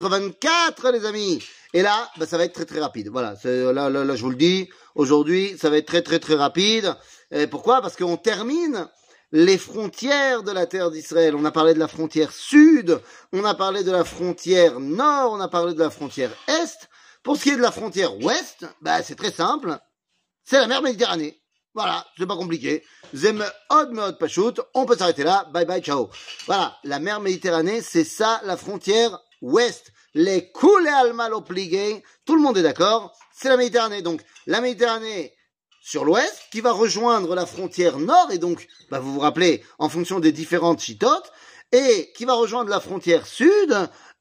24, les amis. Et là, bah, ça va être très très rapide. Voilà, là, là, là, je vous le dis, aujourd'hui, ça va être très très très rapide. Et pourquoi? Parce qu'on termine les frontières de la terre d'Israël. On a parlé de la frontière sud, on a parlé de la frontière nord, on a parlé de la frontière est. Pour ce qui est de la frontière ouest, bah, c'est très simple. C'est la mer Méditerranée. Voilà, c'est pas compliqué. Zem od meod pachout, on peut s'arrêter là. Bye bye, ciao. Voilà, la mer Méditerranée, c'est ça la frontière ouest. Les coulées al malopligé, tout le monde est d'accord, c'est la Méditerranée. Donc, la Méditerranée sur l'ouest, qui va rejoindre la frontière nord, et donc, bah, vous vous rappelez, en fonction des différentes chitotes, et qui va rejoindre la frontière sud,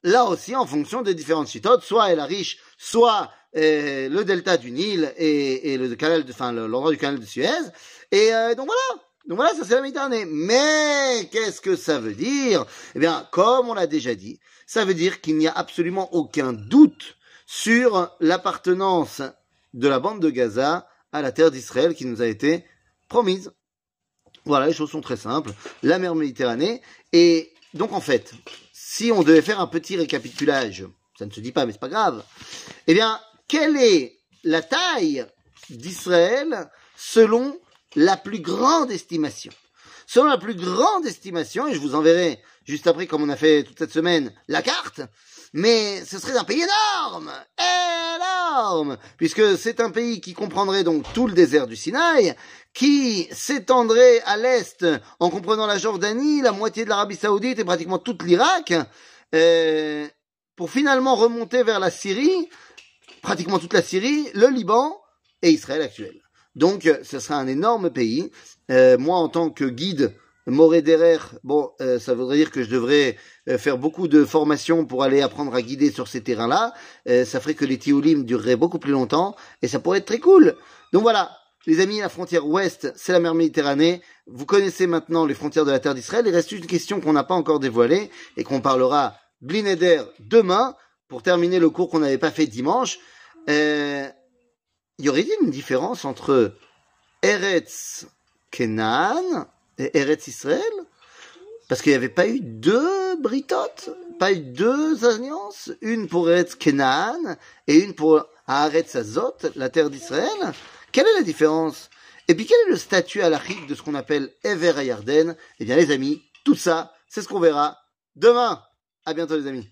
là aussi en fonction des différentes chitotes, soit elle a riche, soit euh, le delta du Nil et, et le canal, de, enfin l'endroit du canal de Suez. Et euh, donc voilà. Donc voilà, ça c'est la Méditerranée. Mais qu'est-ce que ça veut dire? Eh bien, comme on l'a déjà dit, ça veut dire qu'il n'y a absolument aucun doute sur l'appartenance de la bande de Gaza à la terre d'Israël qui nous a été promise. Voilà, les choses sont très simples. La mer Méditerranée. Et donc en fait, si on devait faire un petit récapitulage, ça ne se dit pas, mais c'est pas grave. Eh bien, quelle est la taille d'Israël selon la plus grande estimation Selon la plus grande estimation, et je vous enverrai juste après, comme on a fait toute cette semaine, la carte, mais ce serait un pays énorme, énorme, puisque c'est un pays qui comprendrait donc tout le désert du Sinaï, qui s'étendrait à l'est en comprenant la Jordanie, la moitié de l'Arabie Saoudite et pratiquement toute l'Irak, euh, pour finalement remonter vers la Syrie, pratiquement toute la Syrie, le Liban et Israël actuel. Donc, ce sera un énorme pays. Euh, moi, en tant que guide Moré bon, euh, ça voudrait dire que je devrais euh, faire beaucoup de formations pour aller apprendre à guider sur ces terrains-là. ça ferait que les tioulim dureraient beaucoup plus longtemps et ça pourrait être très cool. Donc voilà, les amis, la frontière ouest, c'est la mer Méditerranée. Vous connaissez maintenant les frontières de la terre d'Israël. Il reste une question qu'on n'a pas encore dévoilée et qu'on parlera Blineder demain pour terminer le cours qu'on n'avait pas fait dimanche. Euh, y aurait-il une différence entre Eretz Kenan et Eretz Israël? Parce qu'il n'y avait pas eu deux britotes, pas eu deux alliances, une pour Eretz Kenan et une pour Eretz Azot, la terre d'Israël. Quelle est la différence? Et puis quel est le statut à de ce qu'on appelle Ever Yarden Eh bien les amis, tout ça, c'est ce qu'on verra demain. À bientôt les amis.